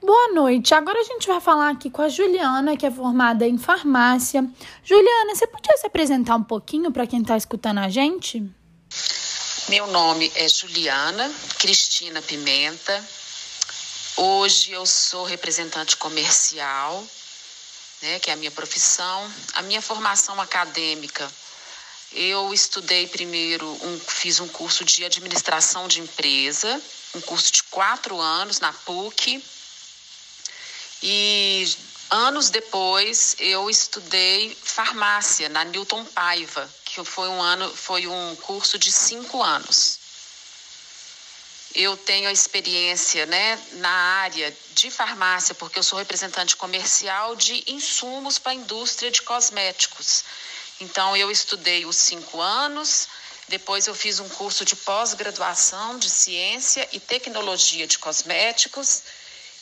Boa noite. Agora a gente vai falar aqui com a Juliana, que é formada em farmácia. Juliana, você podia se apresentar um pouquinho para quem está escutando a gente? Meu nome é Juliana Cristina Pimenta. Hoje eu sou representante comercial, né, que é a minha profissão. A minha formação acadêmica, eu estudei primeiro, um, fiz um curso de administração de empresa, um curso de quatro anos na PUC. E anos depois eu estudei farmácia na Newton Paiva, que foi um ano, foi um curso de cinco anos. Eu tenho a experiência né, na área de farmácia, porque eu sou representante comercial de insumos para a indústria de cosméticos. Então, eu estudei os cinco anos, depois eu fiz um curso de pós-graduação de ciência e tecnologia de cosméticos,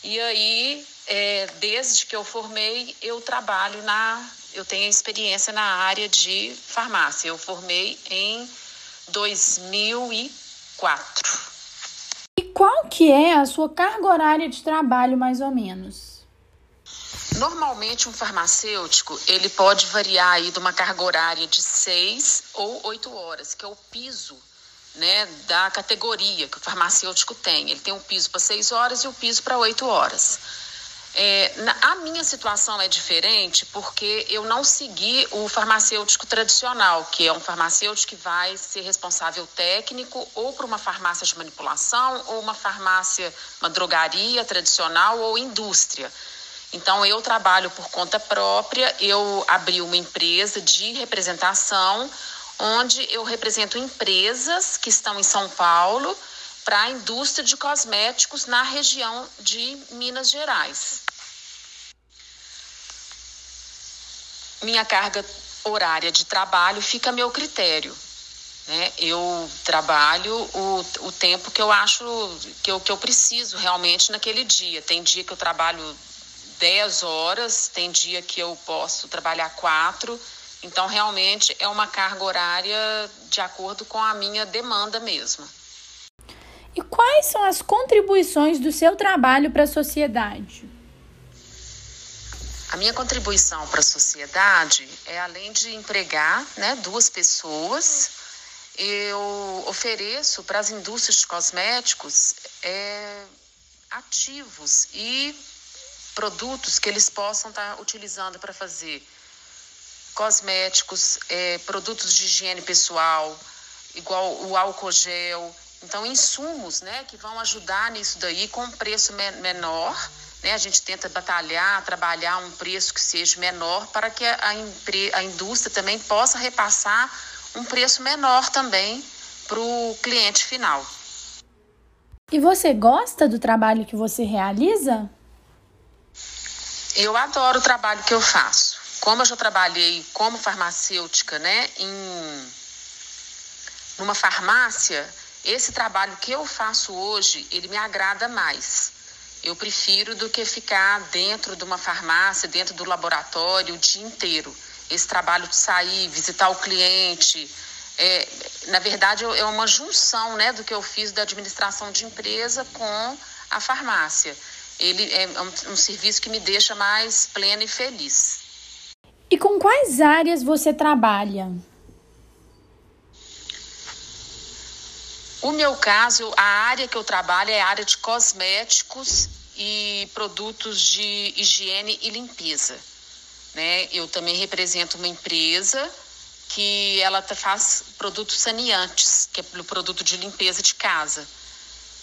e aí, é, desde que eu formei, eu trabalho na eu tenho experiência na área de farmácia. Eu formei em 2004. E qual que é a sua carga horária de trabalho, mais ou menos? Normalmente, um farmacêutico, ele pode variar aí de uma carga horária de 6 ou 8 horas, que é o piso né, da categoria que o farmacêutico tem. Ele tem um piso para 6 horas e o um piso para 8 horas. É, na, a minha situação é diferente porque eu não segui o farmacêutico tradicional, que é um farmacêutico que vai ser responsável técnico ou para uma farmácia de manipulação, ou uma farmácia, uma drogaria tradicional ou indústria. Então, eu trabalho por conta própria, eu abri uma empresa de representação, onde eu represento empresas que estão em São Paulo para a indústria de cosméticos na região de Minas Gerais. Minha carga horária de trabalho fica a meu critério. Né? Eu trabalho o, o tempo que eu acho que eu, que eu preciso realmente naquele dia. Tem dia que eu trabalho 10 horas, tem dia que eu posso trabalhar 4. Então, realmente é uma carga horária de acordo com a minha demanda mesmo. E quais são as contribuições do seu trabalho para a sociedade? A minha contribuição para a sociedade é, além de empregar né, duas pessoas, eu ofereço para as indústrias de cosméticos é, ativos e produtos que eles possam estar tá utilizando para fazer cosméticos, é, produtos de higiene pessoal, igual o álcool gel. Então, insumos né, que vão ajudar nisso daí com um preço menor né? A gente tenta batalhar, trabalhar um preço que seja menor para que a, a indústria também possa repassar um preço menor também para o cliente final. E você gosta do trabalho que você realiza? Eu adoro o trabalho que eu faço. Como eu já trabalhei como farmacêutica, né, em numa farmácia, esse trabalho que eu faço hoje, ele me agrada mais eu prefiro do que ficar dentro de uma farmácia, dentro do laboratório o dia inteiro. Esse trabalho de sair, visitar o cliente, é, na verdade é uma junção né, do que eu fiz da administração de empresa com a farmácia. Ele é um, um serviço que me deixa mais plena e feliz. E com quais áreas você trabalha? O meu caso, a área que eu trabalho é a área de cosméticos e produtos de higiene e limpeza. Né? Eu também represento uma empresa que ela faz produtos saneantes, que é o produto de limpeza de casa.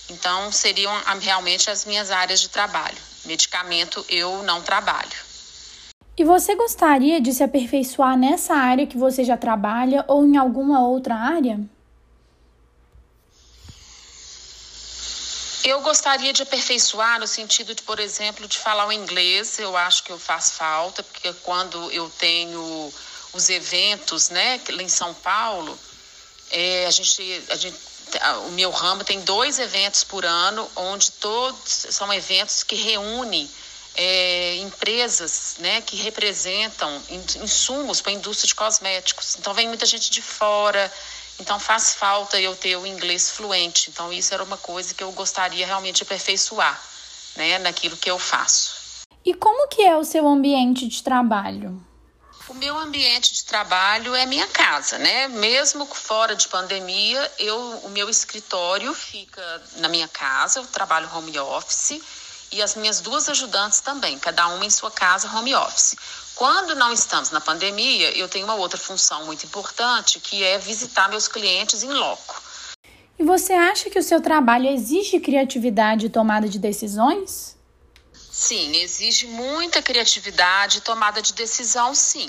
Então, seriam realmente as minhas áreas de trabalho. Medicamento eu não trabalho. E você gostaria de se aperfeiçoar nessa área que você já trabalha ou em alguma outra área? Eu gostaria de aperfeiçoar no sentido de, por exemplo, de falar o inglês. Eu acho que eu faço falta, porque quando eu tenho os eventos, né, em São Paulo, é, a gente, a gente, o meu ramo tem dois eventos por ano, onde todos são eventos que reúnem é, empresas né, que representam insumos para a indústria de cosméticos. Então, vem muita gente de fora então faz falta eu ter o inglês fluente. Então isso era uma coisa que eu gostaria realmente de aperfeiçoar. né, naquilo que eu faço. E como que é o seu ambiente de trabalho? O meu ambiente de trabalho é minha casa, né? Mesmo fora de pandemia, eu, o meu escritório fica na minha casa, eu trabalho home office e as minhas duas ajudantes também, cada uma em sua casa home office. Quando não estamos na pandemia, eu tenho uma outra função muito importante, que é visitar meus clientes em loco. E você acha que o seu trabalho exige criatividade e tomada de decisões? Sim, exige muita criatividade e tomada de decisão, sim.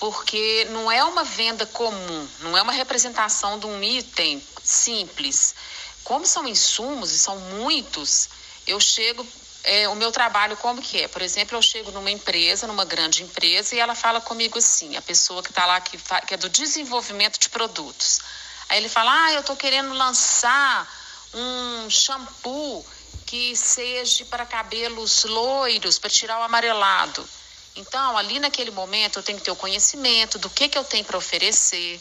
Porque não é uma venda comum, não é uma representação de um item simples. Como são insumos e são muitos, eu chego é, o meu trabalho como que é? Por exemplo, eu chego numa empresa, numa grande empresa, e ela fala comigo assim, a pessoa que está lá, que, que, é do desenvolvimento de produtos. Aí ele fala, ah, eu estou querendo lançar um shampoo que seja para cabelos loiros, para tirar o amarelado. Então, ali naquele momento, eu tenho que ter o conhecimento do que, que eu tenho para oferecer,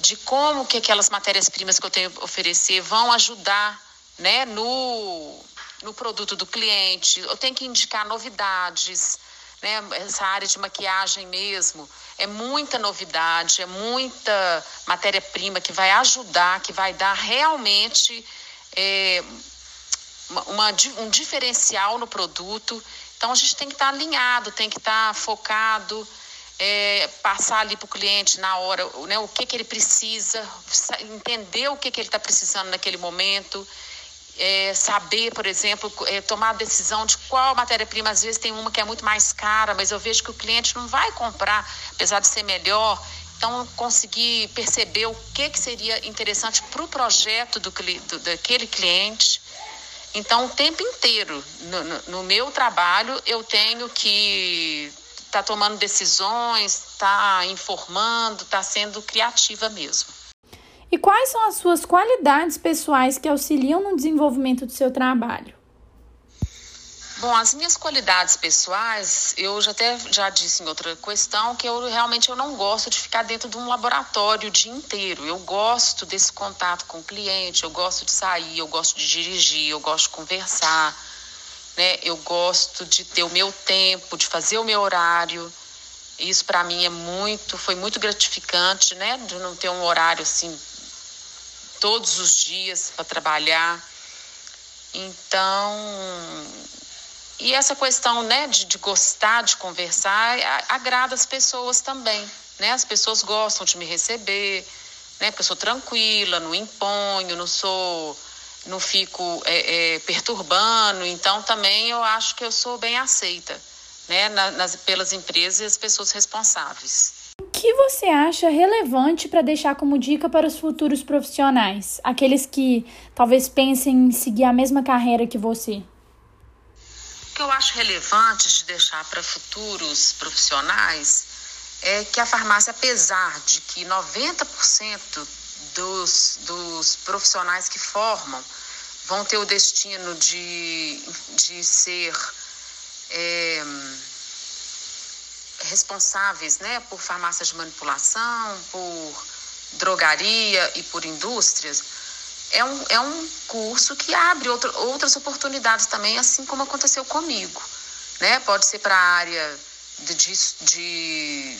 de como que aquelas matérias-primas que eu tenho para oferecer vão ajudar né, no, no produto do cliente. Eu tenho que indicar novidades. Né? Essa área de maquiagem mesmo é muita novidade, é muita matéria-prima que vai ajudar, que vai dar realmente é, uma, um diferencial no produto. Então a gente tem que estar alinhado, tem que estar focado, é, passar ali para o cliente na hora né, o que, que ele precisa, entender o que, que ele está precisando naquele momento. É, saber, por exemplo, é, tomar a decisão de qual matéria-prima. Às vezes tem uma que é muito mais cara, mas eu vejo que o cliente não vai comprar, apesar de ser melhor. Então, conseguir perceber o que, que seria interessante para o projeto do, do, daquele cliente. Então, o tempo inteiro, no, no, no meu trabalho, eu tenho que estar tá tomando decisões, estar tá informando, estar tá sendo criativa mesmo. E quais são as suas qualidades pessoais que auxiliam no desenvolvimento do seu trabalho? Bom, as minhas qualidades pessoais, eu já até já disse em outra questão que eu realmente eu não gosto de ficar dentro de um laboratório o dia inteiro. Eu gosto desse contato com o cliente, eu gosto de sair, eu gosto de dirigir, eu gosto de conversar, né? Eu gosto de ter o meu tempo, de fazer o meu horário. Isso para mim é muito, foi muito gratificante, né? De não ter um horário assim todos os dias para trabalhar. Então, e essa questão né, de, de gostar de conversar agrada as pessoas também. Né? As pessoas gostam de me receber, né? porque eu sou tranquila, não imponho, não sou, não fico é, é, perturbando. Então também eu acho que eu sou bem aceita né? nas, pelas empresas e as pessoas responsáveis. Que você acha relevante para deixar como dica para os futuros profissionais, aqueles que talvez pensem em seguir a mesma carreira que você? O que eu acho relevante de deixar para futuros profissionais é que a farmácia, apesar de que 90% dos, dos profissionais que formam vão ter o destino de, de ser é, responsáveis né, por farmácias de manipulação, por drogaria e por indústrias, é um, é um curso que abre outras oportunidades também, assim como aconteceu comigo. Né? Pode ser para a área de, de,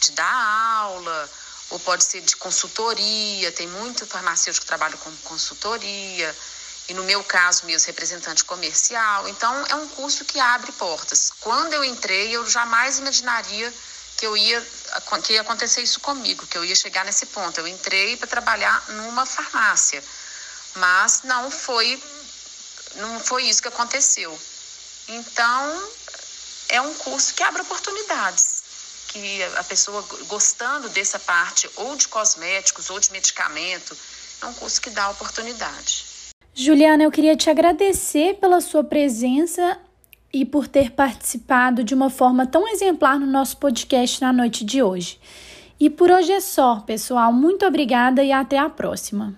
de, dar aula, ou pode ser de consultoria, tem muito farmacêutico que trabalha com consultoria, e no meu caso mesmo, representante comercial. Então, é um curso que abre portas. Quando eu entrei, eu jamais imaginaria que eu ia que ia acontecer isso comigo, que eu ia chegar nesse ponto. Eu entrei para trabalhar numa farmácia, mas não foi não foi isso que aconteceu. Então, é um curso que abre oportunidades, que a pessoa gostando dessa parte ou de cosméticos ou de medicamento, é um curso que dá oportunidade. Juliana, eu queria te agradecer pela sua presença e por ter participado de uma forma tão exemplar no nosso podcast na noite de hoje. E por hoje é só, pessoal. Muito obrigada e até a próxima.